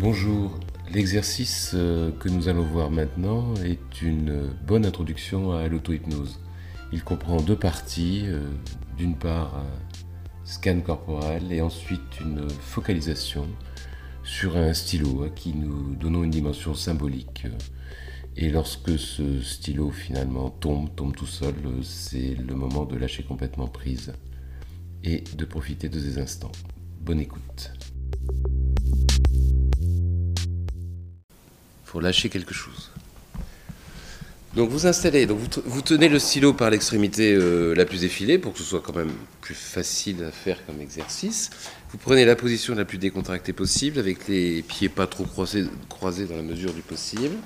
Bonjour, l'exercice euh, que nous allons voir maintenant est une bonne introduction à l'auto-hypnose. Il comprend deux parties, euh, d'une part un scan corporel et ensuite une focalisation sur un stylo à qui nous donnons une dimension symbolique. Et lorsque ce stylo finalement tombe, tombe tout seul, c'est le moment de lâcher complètement prise et de profiter de ces instants. Bonne écoute. Faut lâcher quelque chose. Donc vous installez, donc vous, tenez le stylo par l'extrémité euh, la plus effilée pour que ce soit quand même plus facile à faire comme exercice. Vous prenez la position la plus décontractée possible avec les pieds pas trop croisés, croisés dans la mesure du possible.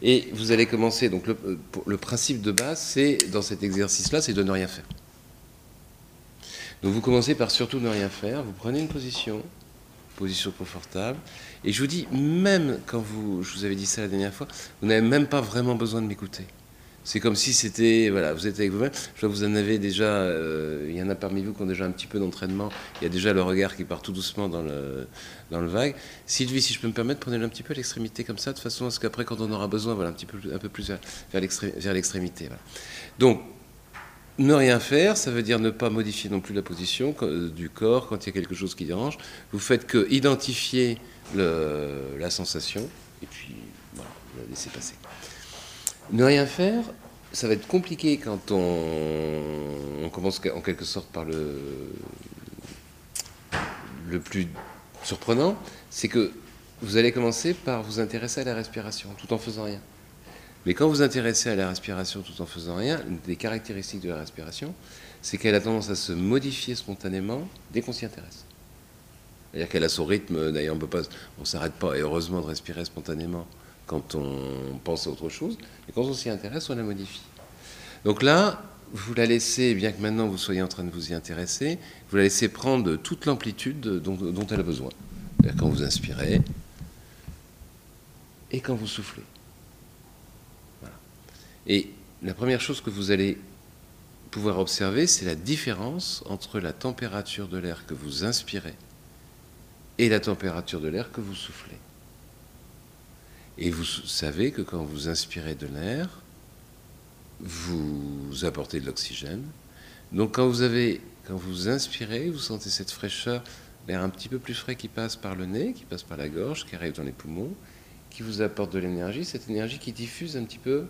Et vous allez commencer, donc le, euh, le principe de base, c'est dans cet exercice-là, c'est de ne rien faire. Donc vous commencez par surtout ne rien faire, vous prenez une position, position confortable. Et je vous dis, même quand vous, je vous avais dit ça la dernière fois, vous n'avez même pas vraiment besoin de m'écouter. C'est comme si c'était, voilà, vous êtes avec vous-même. Je vois que vous en avez déjà, euh, il y en a parmi vous qui ont déjà un petit peu d'entraînement. Il y a déjà le regard qui part tout doucement dans le, dans le vague. Sylvie, si je peux me permettre, prenez-le un petit peu à l'extrémité comme ça, de façon à ce qu'après, quand on aura besoin, voilà, un petit peu, un peu plus vers l'extrémité. Voilà. Donc, ne rien faire, ça veut dire ne pas modifier non plus la position euh, du corps quand il y a quelque chose qui dérange. Vous faites que identifier la sensation et puis la laisser passer. Ne rien faire, ça va être compliqué quand on, commence en quelque sorte par le plus surprenant, c'est que vous allez commencer par vous intéresser à la respiration tout en faisant rien. Mais quand vous vous intéressez à la respiration tout en faisant rien, une des caractéristiques de la respiration, c'est qu'elle a tendance à se modifier spontanément dès qu'on s'y intéresse. C'est-à-dire qu'elle a son rythme, d'ailleurs on ne s'arrête pas, et heureusement, de respirer spontanément quand on pense à autre chose, et quand on s'y intéresse, on la modifie. Donc là, vous la laissez, bien que maintenant vous soyez en train de vous y intéresser, vous la laissez prendre toute l'amplitude dont, dont, elle a besoin. Quand vous inspirez et quand vous soufflez. Et la première chose que vous allez pouvoir observer, c'est la différence entre la température de l'air que vous inspirez et la température de l'air que vous soufflez. Et vous savez que quand vous inspirez de l'air, vous apportez de l'oxygène. Donc quand vous avez, quand vous inspirez, vous sentez cette fraîcheur, l'air un petit peu plus frais qui passe par le nez, qui passe par la gorge, qui arrive dans les poumons, qui vous apporte de l'énergie, cette énergie qui diffuse un petit peu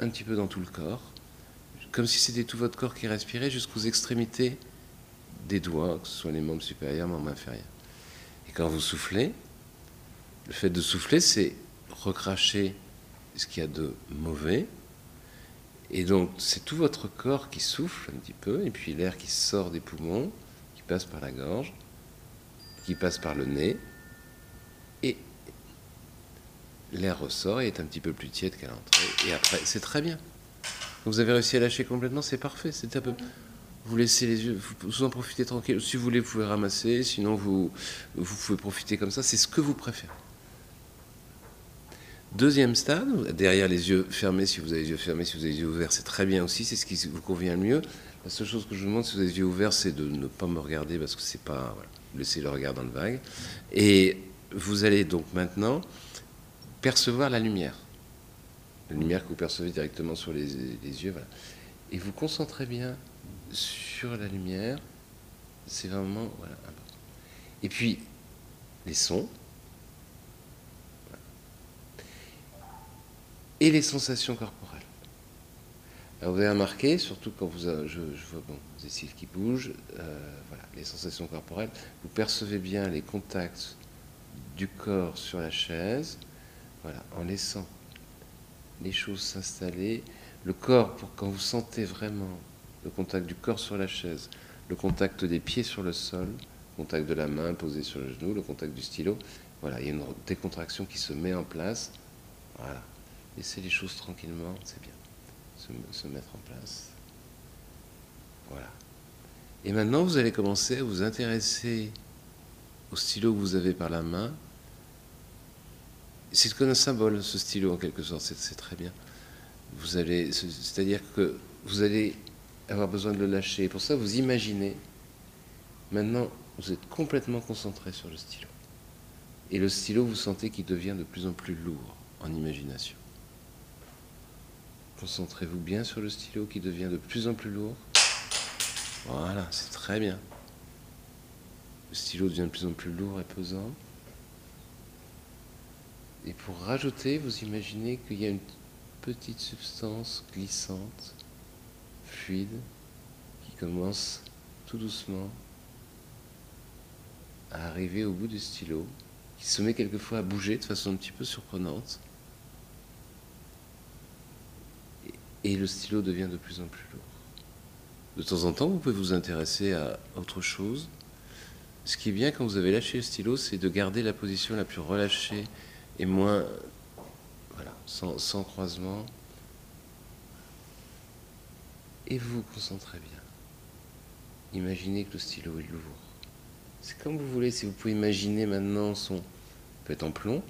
un petit peu dans tout le corps, comme si c'était tout votre corps qui respirait jusqu'aux extrémités des doigts, que ce soit les membres supérieurs, membres inférieurs. Et quand vous soufflez, le fait de souffler, c'est recracher ce qu'il y a de mauvais. Et donc, c'est tout votre corps qui souffle un petit peu, et puis l'air qui sort des poumons, qui passe par la gorge, qui passe par le nez, l'air ressort et est un petit peu plus tiède qu'à l'entrée. Et après, c'est très bien. Vous avez réussi à lâcher complètement, c'est parfait. C'est un peu. Vous laissez les yeux, vous en profitez tranquille. Si vous voulez, vous pouvez ramasser. Sinon, vous, vous pouvez profiter comme ça. C'est ce que vous préférez. Deuxième stade, derrière les yeux fermés, si vous avez les yeux fermés, si vous avez les yeux ouverts, c'est très bien aussi, c'est ce qui vous convient le mieux. La seule chose que je vous demande, si vous avez les yeux ouverts, c'est de ne pas me regarder parce que c'est pas. Voilà, laissez le regard dans le vague. Et vous allez donc maintenant percevoir la lumière. La lumière que vous percevez directement sur les, yeux. Et vous concentrez bien sur la lumière. C'est vraiment important. Et puis, les sons. Et les sensations corporelles. Alors vous avez remarqué, surtout quand vous, je, je vois bon, des cils qui bougent, euh, voilà, les sensations corporelles, vous percevez bien les contacts du corps sur la chaise, voilà, en laissant les choses s'installer. Le corps, pour quand vous sentez vraiment le contact du corps sur la chaise, le contact des pieds sur le sol, le contact de la main posée sur le genou, le contact du stylo, voilà, il y a une décontraction qui se met en place. Voilà. Laissez les choses tranquillement, c'est bien. Se, se mettre en place. Voilà. Et maintenant, vous allez commencer à vous intéresser au stylo que vous avez par la main, c'est comme un symbole, ce stylo, en quelque sorte, c'est très bien. Vous allez, c'est-à-dire que vous allez avoir besoin de le lâcher. pour ça, vous imaginez, maintenant, vous êtes complètement concentré sur le stylo. Et le stylo, vous sentez qu'il devient de plus en plus lourd en imagination. Concentrez-vous bien sur le stylo qui devient de plus en plus lourd. Voilà, c'est très bien. Le stylo devient de plus en plus lourd et pesant. Et pour rajouter, vous imaginez qu'il y a une petite substance glissante, fluide, qui commence tout doucement à arriver au bout du stylo, qui se met quelquefois à bouger de façon un petit peu surprenante. Et le stylo devient de plus en plus lourd. De temps en temps, vous pouvez vous intéresser à autre chose. Ce qui est bien quand vous avez lâché le stylo, c'est de garder la position la plus relâchée et moins, voilà, sans, croisement. Et vous vous concentrez bien. Imaginez que le stylo est lourd. C'est comme vous voulez, si vous pouvez imaginer maintenant son peut être en plomb.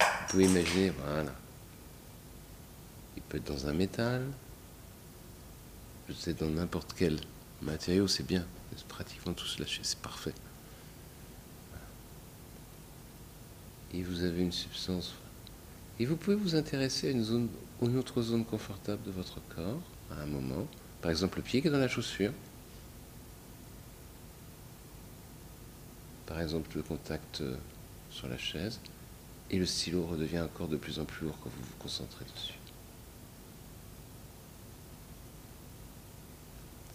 Vous pouvez imaginer, voilà. Il peut être dans un métal. Peut être dans n'importe quel matériau, c'est bien. C'est pratiquement tous lâchés, c'est parfait. Et vous avez une substance. Et vous pouvez vous intéresser à une, zone, une autre zone confortable de votre corps à un moment. Par exemple, le pied qui est dans la chaussure. Par exemple, le contact euh, sur la chaise. Et le stylo redevient encore de plus en plus lourd quand vous vous concentrez dessus.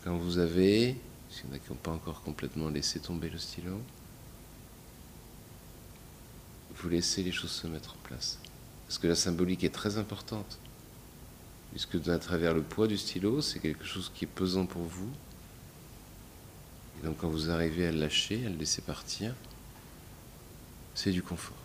Quand vous avez, s'il y en a qui n'ont pas encore complètement laissé tomber le stylo, vous laissez les choses se mettre en place. Parce que la symbolique est très importante. Puisque à travers le poids du stylo, c'est quelque chose qui est pesant pour vous. Et donc quand vous arrivez à le lâcher, à le laisser partir, c'est du confort.